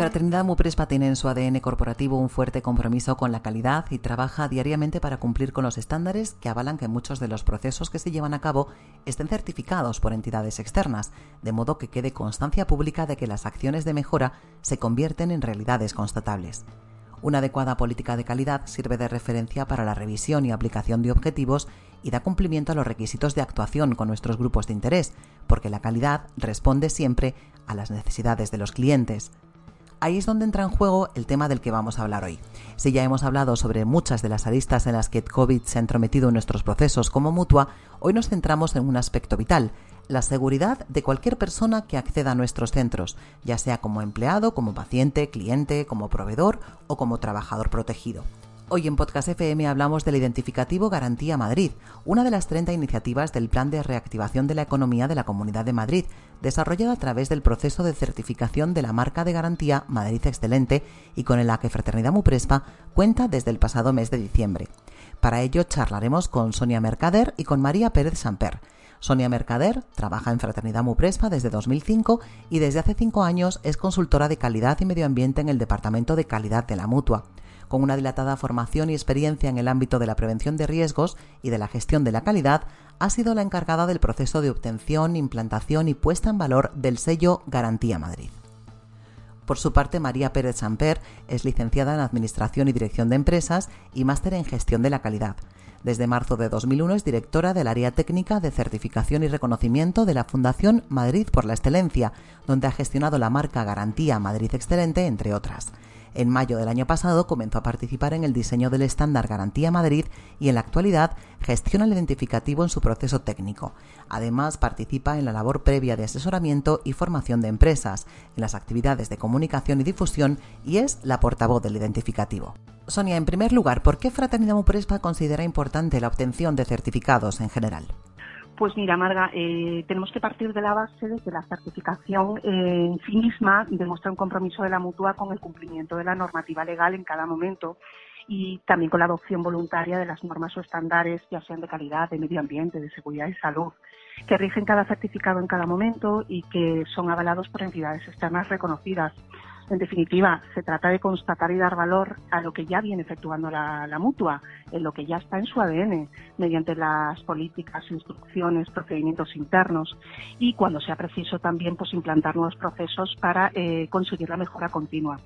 Fraternidad Muprespa tiene en su ADN corporativo un fuerte compromiso con la calidad y trabaja diariamente para cumplir con los estándares que avalan que muchos de los procesos que se llevan a cabo estén certificados por entidades externas, de modo que quede constancia pública de que las acciones de mejora se convierten en realidades constatables. Una adecuada política de calidad sirve de referencia para la revisión y aplicación de objetivos y da cumplimiento a los requisitos de actuación con nuestros grupos de interés, porque la calidad responde siempre a las necesidades de los clientes ahí es donde entra en juego el tema del que vamos a hablar hoy. Si ya hemos hablado sobre muchas de las aristas en las que COVID se ha entrometido en nuestros procesos como mutua, hoy nos centramos en un aspecto vital, la seguridad de cualquier persona que acceda a nuestros centros, ya sea como empleado, como paciente, cliente, como proveedor o como trabajador protegido. Hoy en Podcast FM hablamos del identificativo Garantía Madrid, una de las 30 iniciativas del Plan de Reactivación de la Economía de la Comunidad de Madrid, desarrollada a través del proceso de certificación de la marca de garantía Madrid Excelente y con el que Fraternidad Muprespa cuenta desde el pasado mes de diciembre. Para ello charlaremos con Sonia Mercader y con María Pérez Samper. Sonia Mercader trabaja en Fraternidad Muprespa desde 2005 y desde hace cinco años es consultora de calidad y medio ambiente en el Departamento de Calidad de la Mutua con una dilatada formación y experiencia en el ámbito de la prevención de riesgos y de la gestión de la calidad, ha sido la encargada del proceso de obtención, implantación y puesta en valor del sello Garantía Madrid. Por su parte, María Pérez Samper es licenciada en Administración y Dirección de Empresas y máster en Gestión de la Calidad. Desde marzo de 2001 es directora del área técnica de certificación y reconocimiento de la Fundación Madrid por la Excelencia, donde ha gestionado la marca Garantía Madrid Excelente, entre otras. En mayo del año pasado comenzó a participar en el diseño del estándar Garantía Madrid y en la actualidad gestiona el identificativo en su proceso técnico. Además, participa en la labor previa de asesoramiento y formación de empresas, en las actividades de comunicación y difusión y es la portavoz del identificativo. Sonia, en primer lugar, ¿por qué Fraternidad Muprespa considera importante la obtención de certificados en general? Pues mira, Marga, eh, tenemos que partir de la base de que la certificación eh, en sí misma demuestra un compromiso de la mutua con el cumplimiento de la normativa legal en cada momento y también con la adopción voluntaria de las normas o estándares, ya sean de calidad, de medio ambiente, de seguridad y salud, que rigen cada certificado en cada momento y que son avalados por entidades externas reconocidas. En definitiva, se trata de constatar y dar valor a lo que ya viene efectuando la, mutua, en lo que ya está en su ADN, mediante las políticas, instrucciones, procedimientos internos y, cuando sea preciso, también pues, implantar nuevos procesos para eh, conseguir la mejora continua.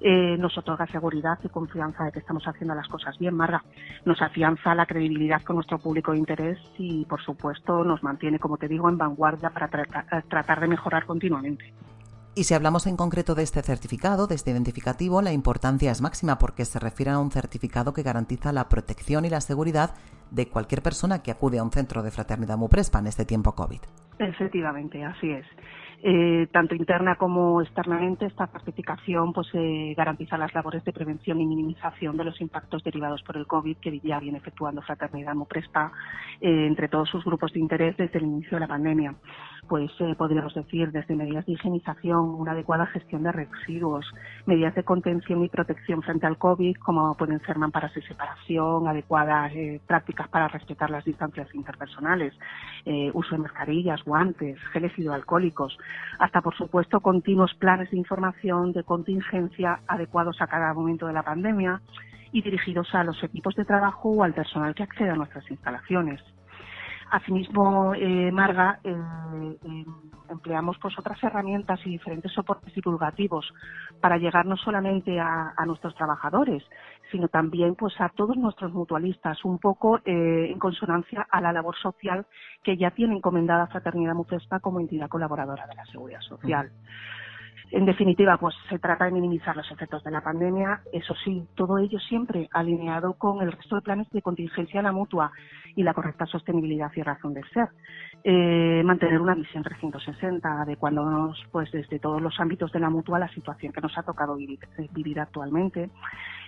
Eh, nos otorga seguridad y confianza de que estamos haciendo las cosas bien, Marga. Nos afianza la credibilidad con nuestro público de interés y, por supuesto, nos mantiene, como te digo, en vanguardia para tratar de mejorar continuamente. Y si hablamos en concreto de este certificado, de este identificativo, la importancia es máxima porque se refiere a un certificado que garantiza la protección y la seguridad de cualquier persona que acude a un centro de fraternidad MUPRESPA en este tiempo COVID. Efectivamente, así es. Eh, tanto interna como externamente, esta certificación pues, eh, garantiza las labores de prevención y minimización de los impactos derivados por el COVID que ya viene efectuando Fraternidad MUPRESPA eh, entre todos sus grupos de interés desde el inicio de la pandemia. Pues eh, podríamos decir desde medidas de higienización, una adecuada gestión de residuos, medidas de contención y protección frente al COVID, como pueden ser mamparas de separación, adecuadas eh, prácticas para respetar las distancias interpersonales, uso de mascarillas, guantes, geles hidroalcohólicos, hasta por supuesto continuos planes de información de contingencia adecuados a cada momento de la pandemia y dirigidos a los equipos de trabajo o al personal que accede a nuestras instalaciones. Asimismo, eh, Marga, eh, eh, empleamos pues otras herramientas y diferentes soportes divulgativos para llegar no solamente a, nuestros trabajadores, sino también pues a todos nuestros mutualistas, un poco en consonancia a la labor social que ya tiene encomendada Fraternidad Mufespa como entidad colaboradora de la Seguridad Social. En definitiva, pues se trata de minimizar los efectos de la pandemia, eso sí, todo ello siempre alineado con el resto de planes de contingencia de la mutua y la correcta sostenibilidad y razón de ser. Eh, mantener una visión 360, adecuándonos pues desde todos los ámbitos de la mutua a la situación que nos ha tocado vivir, vivir actualmente,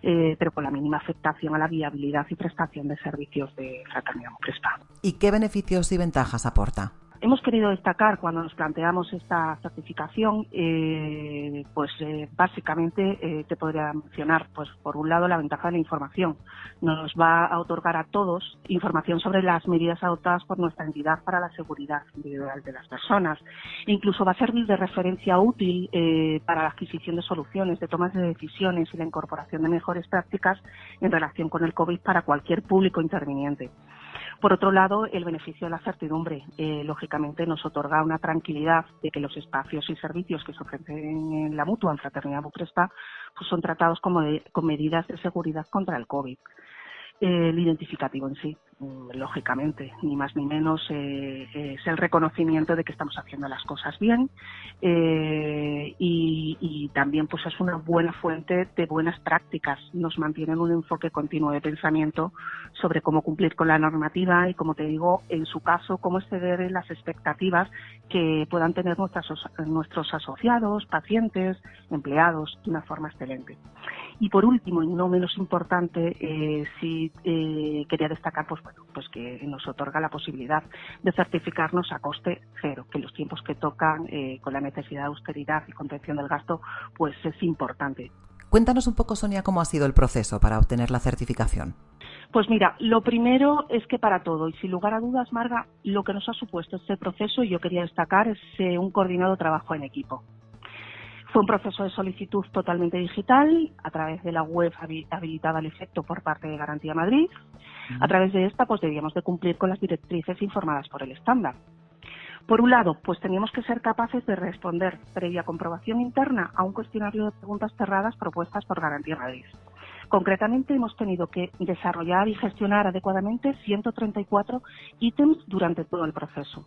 eh, pero con la mínima afectación a la viabilidad y prestación de servicios de Fraternidad Crespa. ¿Y qué beneficios y ventajas aporta? Hemos querido destacar cuando nos planteamos esta certificación, eh, pues eh, básicamente eh, te podría mencionar, pues por un lado la ventaja de la información. Nos va a otorgar a todos información sobre las medidas adoptadas por nuestra entidad para la seguridad individual de las personas. Incluso va a servir de referencia útil para la adquisición de soluciones, de tomas de decisiones y la incorporación de mejores prácticas en relación con el COVID para cualquier público interviniente. Por otro lado, el beneficio de la certidumbre, eh, lógicamente, nos otorga una tranquilidad de que los espacios y servicios que se ofrecen en la mutua en Fraternidad Bucrespa pues son tratados como con medidas de seguridad contra el COVID. El identificativo en sí. Mm, lógicamente, ni más ni menos eh, es el reconocimiento de que estamos haciendo las cosas bien eh, y, también pues es una buena fuente de buenas prácticas. Nos mantienen un enfoque continuo de pensamiento sobre cómo cumplir con la normativa y, como te digo, en su caso, cómo exceder las expectativas que puedan tener nuestras, nuestros asociados, pacientes, empleados de una forma excelente. Y por último, y no menos importante, eh, sí quería destacar pues, bueno, pues que nos otorga la posibilidad de certificarnos a coste cero, que los tiempos que tocan eh, con la necesidad de austeridad y contención del gasto, pues es importante. Cuéntanos un poco, Sonia, cómo ha sido el proceso para obtener la certificación. Pues mira, lo primero es que para todo, y sin lugar a dudas, Marga, lo que nos ha supuesto este proceso, y yo quería destacar, es eh, un coordinado trabajo en equipo. Fue un proceso de solicitud totalmente digital a través de la web habilitada al efecto por parte de Garantía Madrid. A través de esta, pues debíamos de cumplir con las directrices informadas por el estándar. Por un lado, pues teníamos que ser capaces de responder previa comprobación interna a un cuestionario de preguntas cerradas propuestas por Garantía Madrid. Concretamente, hemos tenido que desarrollar y gestionar adecuadamente 134 ítems durante todo el proceso.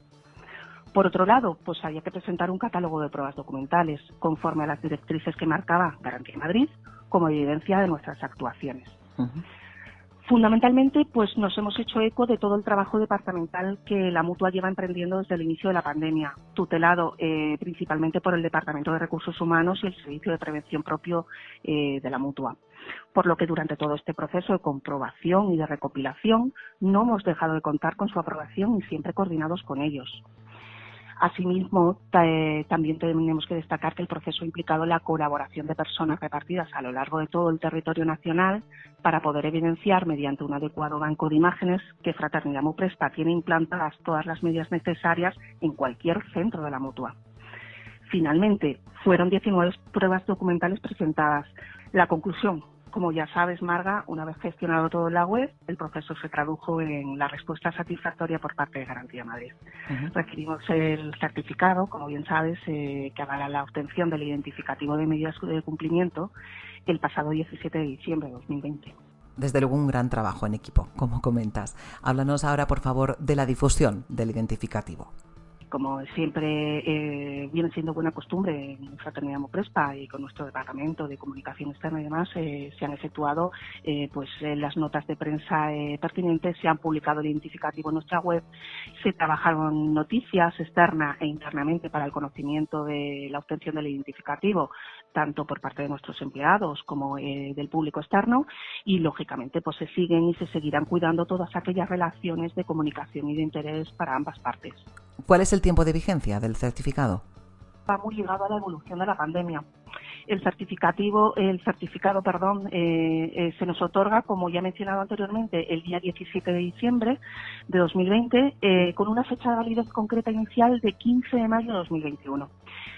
Por otro lado, pues había que presentar un catálogo de pruebas documentales conforme a las directrices que marcaba Garantía Madrid como evidencia de nuestras actuaciones. Fundamentalmente, pues nos hemos hecho eco de todo el trabajo departamental que la mutua lleva emprendiendo desde el inicio de la pandemia, tutelado eh, principalmente por el Departamento de Recursos Humanos y el Servicio de Prevención propio eh, de la mutua. Por lo que durante todo este proceso de comprobación y de recopilación no hemos dejado de contar con su aprobación y siempre coordinados con ellos. Asimismo, también tenemos que destacar que el proceso ha implicado la colaboración de personas repartidas a lo largo de todo el territorio nacional para poder evidenciar mediante un adecuado banco de imágenes que Fraternidad Muprespa tiene implantadas todas las medidas necesarias en cualquier centro de la mutua. Finalmente, fueron 19 pruebas documentales presentadas. La conclusión, como ya sabes, Marga, una vez gestionado todo en la web, el proceso se tradujo en la respuesta satisfactoria por parte de Garantía Madrid. Recibimos el certificado, como bien sabes, eh, que avala la obtención del identificativo de medidas de cumplimiento el pasado 17 de diciembre de 2020 desde luego un gran trabajo en equipo, como comentas. Háblanos ahora, por favor, de la difusión del identificativo como siempre eh, viene siendo buena costumbre en Fraternidad Moprespa y con nuestro departamento de comunicación externa y demás, eh, se han efectuado eh, pues las notas de prensa pertinentes, se han publicado el identificativo en nuestra web, se trabajaron noticias externa e internamente para el conocimiento de la obtención del identificativo, tanto por parte de nuestros empleados como del público externo y lógicamente pues se siguen y se seguirán cuidando todas aquellas relaciones de comunicación y de interés para ambas partes. ¿Cuál es el tiempo de vigencia del certificado? Va muy ligado a la evolución de la pandemia. El certificativo, el certificado, perdón, eh, eh, se nos otorga, como ya he mencionado anteriormente, el día 17 de diciembre de 2020, eh, con una fecha de validez concreta inicial de 15 de mayo de 2021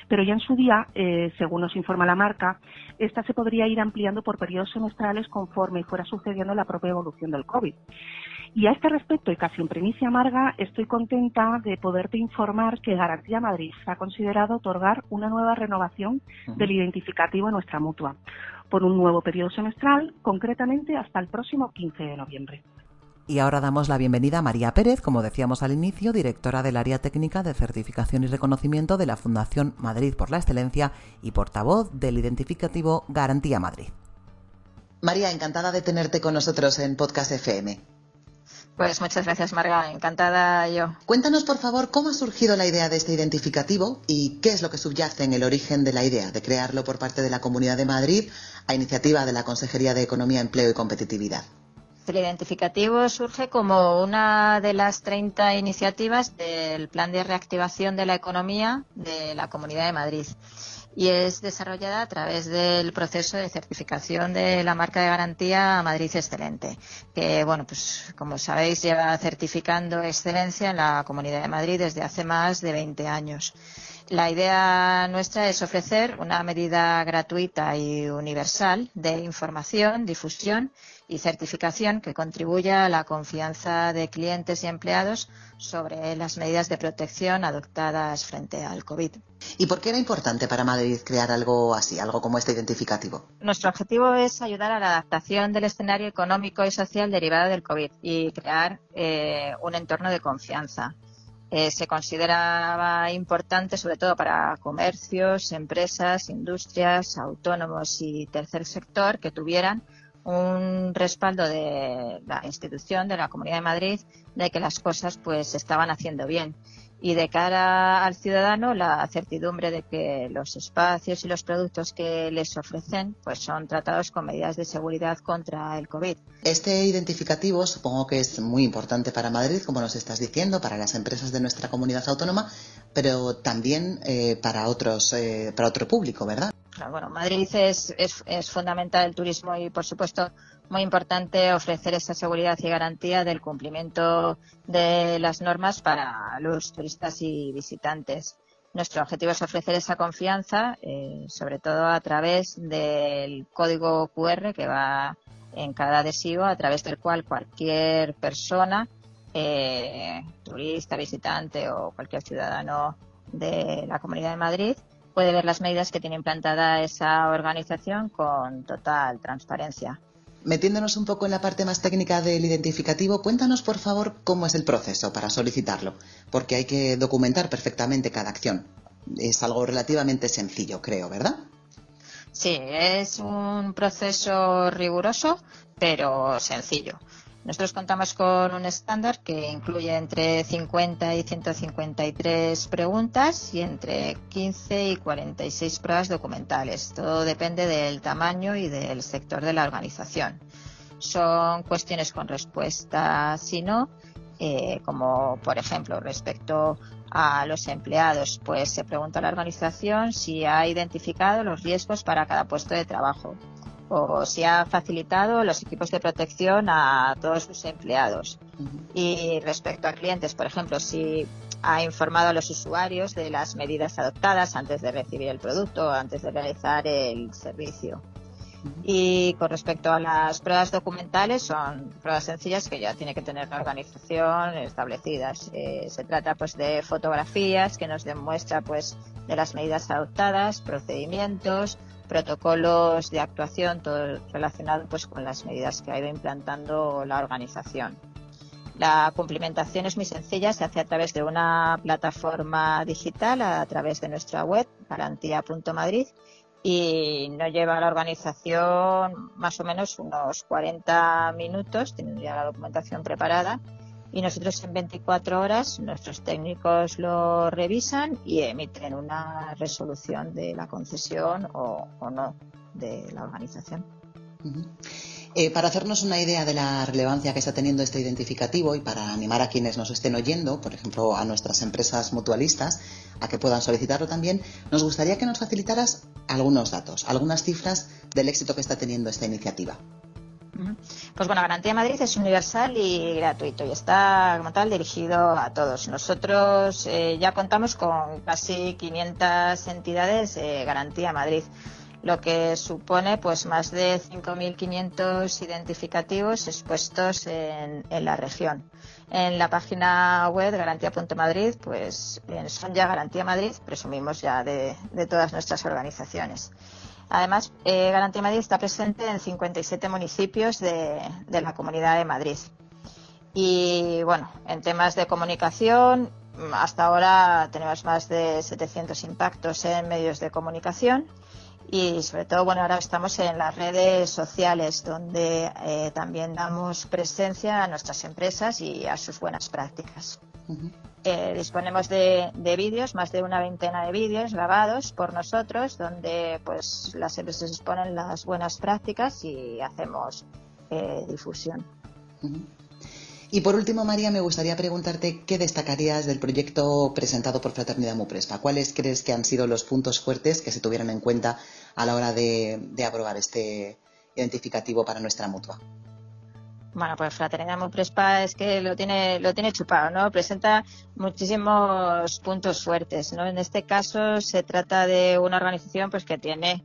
pero ya en su día, según nos informa la marca, esta se podría ir ampliando por periodos semestrales conforme fuera sucediendo la propia evolución del COVID. Y a este respecto, y casi en primicia amarga, estoy contenta de poderte informar que Garantía Madrid ha considerado otorgar una nueva renovación del identificativo en nuestra mutua, por un nuevo periodo semestral, concretamente hasta el próximo 15 de noviembre. Y ahora damos la bienvenida a María Pérez, como decíamos al inicio, directora del área técnica de certificación y reconocimiento de la Fundación Madrid por la Excelencia y portavoz del identificativo Garantía Madrid. María, encantada de tenerte con nosotros en Podcast FM. Pues muchas gracias, Marga. Encantada yo. Cuéntanos, por favor, cómo ha surgido la idea de este identificativo y qué es lo que subyace en el origen de la idea de crearlo por parte de la Comunidad de Madrid a iniciativa de la Consejería de Economía, Empleo y Competitividad. El identificativo surge como una de las 30 iniciativas del Plan de Reactivación de la Economía de la Comunidad de Madrid y es desarrollada a través del proceso de certificación de la marca de garantía Madrid Excelente, que, bueno, pues como sabéis, lleva certificando excelencia en la Comunidad de Madrid desde hace más de 20 años. La idea nuestra es ofrecer una medida gratuita y universal de información, difusión y certificación que contribuya a la confianza de clientes y empleados sobre las medidas de protección adoptadas frente al COVID. ¿Y por qué era importante para Madrid crear algo así, algo como este identificativo? Nuestro objetivo es ayudar a la adaptación del escenario económico y social derivado del COVID y crear eh, un entorno de confianza eh, se consideraba importante sobre todo para comercios, empresas, industrias, autónomos y tercer sector que tuvieran un respaldo de la institución de la Comunidad de Madrid de que las cosas pues se estaban haciendo bien y de cara al ciudadano la certidumbre de que los espacios y los productos que les ofrecen pues son tratados con medidas de seguridad contra el COVID. Este identificativo supongo que es muy importante para Madrid, como nos estás diciendo, para las empresas de nuestra comunidad autónoma, pero también eh, para otros, eh, para otro público, ¿verdad? Bueno, Madrid es, es, es fundamental el turismo y, por supuesto, muy importante ofrecer esa seguridad y garantía del cumplimiento de las normas para los turistas y visitantes. Nuestro objetivo es ofrecer esa confianza, eh, sobre todo a través del código QR que va en cada adhesivo, a través del cual cualquier persona, eh, turista, visitante o cualquier ciudadano de la Comunidad de Madrid, puede ver las medidas que tiene implantada esa organización con total transparencia. Metiéndonos un poco en la parte más técnica del identificativo, cuéntanos por favor cómo es el proceso para solicitarlo, porque hay que documentar perfectamente cada acción. Es algo relativamente sencillo, creo, ¿verdad? Sí, es un proceso riguroso, pero sencillo. Nosotros contamos con un estándar que incluye entre 50 y 153 preguntas y entre 15 y 46 pruebas documentales. Todo depende del tamaño y del sector de la organización. Son cuestiones con respuesta sí no, eh, como por ejemplo respecto a los empleados, pues se pregunta a la organización si ha identificado los riesgos para cada puesto de trabajo o si ha facilitado los equipos de protección a todos sus empleados. Y respecto a clientes, por ejemplo, si ha informado a los usuarios de las medidas adoptadas antes de recibir el producto o antes de realizar el servicio. Y con respecto a las pruebas documentales, son pruebas sencillas que ya tiene que tener la organización establecidas. Eh, se trata pues de fotografías que nos demuestra pues de las medidas adoptadas, procedimientos, protocolos de actuación, todo relacionado pues con las medidas que ha ido implantando la organización. La cumplimentación es muy sencilla, se hace a través de una plataforma digital, a través de nuestra web, garantía.madrid, y no lleva a la organización más o menos unos 40 minutos, tienen ya la documentación preparada y nosotros en 24 horas nuestros técnicos lo revisan y emiten una resolución de la concesión o, no de la organización. Eh, para hacernos una idea de la relevancia que está teniendo este identificativo y para animar a quienes nos estén oyendo, por ejemplo a nuestras empresas mutualistas, a que puedan solicitarlo también, nos gustaría que nos facilitaras algunos datos, algunas cifras del éxito que está teniendo esta iniciativa. Pues bueno, Garantía Madrid es universal y gratuito y está como tal dirigido a todos. Nosotros eh, ya contamos con casi 500 entidades de Garantía Madrid lo que supone pues más de 5.500 identificativos expuestos en, la región. En la página web garantía.madrid pues son ya Garantía Madrid, presumimos ya de todas nuestras organizaciones. Además, eh, Garantía Madrid está presente en 57 municipios de, la Comunidad de Madrid. Y bueno, en temas de comunicación, hasta ahora tenemos más de 700 impactos en medios de comunicación y sobre todo, bueno, ahora estamos en las redes sociales donde eh, también damos presencia a nuestras empresas y a sus buenas prácticas. Eh, disponemos de, vídeos, más de una veintena de vídeos grabados por nosotros, donde pues las empresas exponen las buenas prácticas y hacemos eh, difusión. Y por último, María, me gustaría preguntarte qué destacarías del proyecto presentado por Fraternidad Muprespa. ¿Cuáles crees que han sido los puntos fuertes que se tuvieron en cuenta a la hora de, aprobar este identificativo para nuestra mutua? Bueno, pues Fraternidad Muprespa es que lo tiene, lo tiene chupado, ¿no? Presenta muchísimos puntos fuertes, ¿no? En este caso se trata de una organización pues que tiene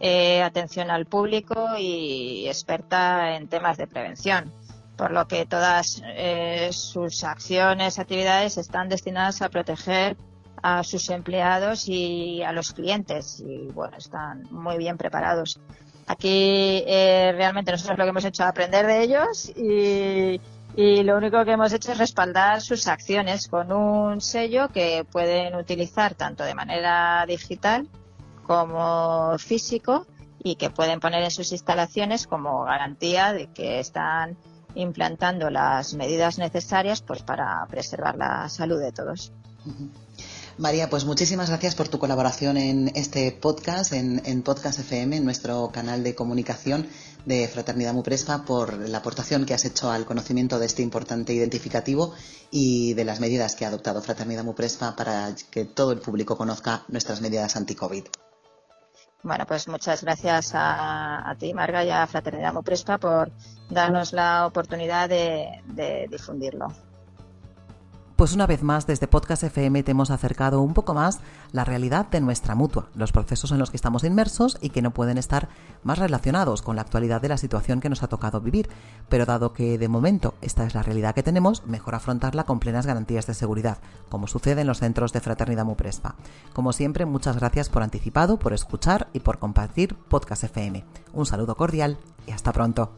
eh, atención al público y experta en temas de prevención por lo que todas eh, sus acciones, actividades están destinadas a proteger a sus empleados y a los clientes y bueno, están muy bien preparados. Aquí eh, realmente nosotros lo que hemos hecho es aprender de ellos y, lo único que hemos hecho es respaldar sus acciones con un sello que pueden utilizar tanto de manera digital como físico y que pueden poner en sus instalaciones como garantía de que están implantando las medidas necesarias pues para preservar la salud de todos. María, pues muchísimas gracias por tu colaboración en este podcast, en, Podcast FM, en nuestro canal de comunicación de Fraternidad Muprespa, por la aportación que has hecho al conocimiento de este importante identificativo y de las medidas que ha adoptado Fraternidad Muprespa para que todo el público conozca nuestras medidas anti-COVID. Bueno, pues muchas gracias a, ti, Marga, y a Fraternidad Muprespa por darnos la oportunidad de difundirlo. Pues una vez más, desde Podcast FM te hemos acercado un poco más la realidad de nuestra mutua, los procesos en los que estamos inmersos y que no pueden estar más relacionados con la actualidad de la situación que nos ha tocado vivir. Pero dado que de momento esta es la realidad que tenemos, mejor afrontarla con plenas garantías de seguridad, como sucede en los centros de Fraternidad Muprespa. Como siempre, muchas gracias por anticipado, por escuchar y por compartir Podcast FM. Un saludo cordial y hasta pronto.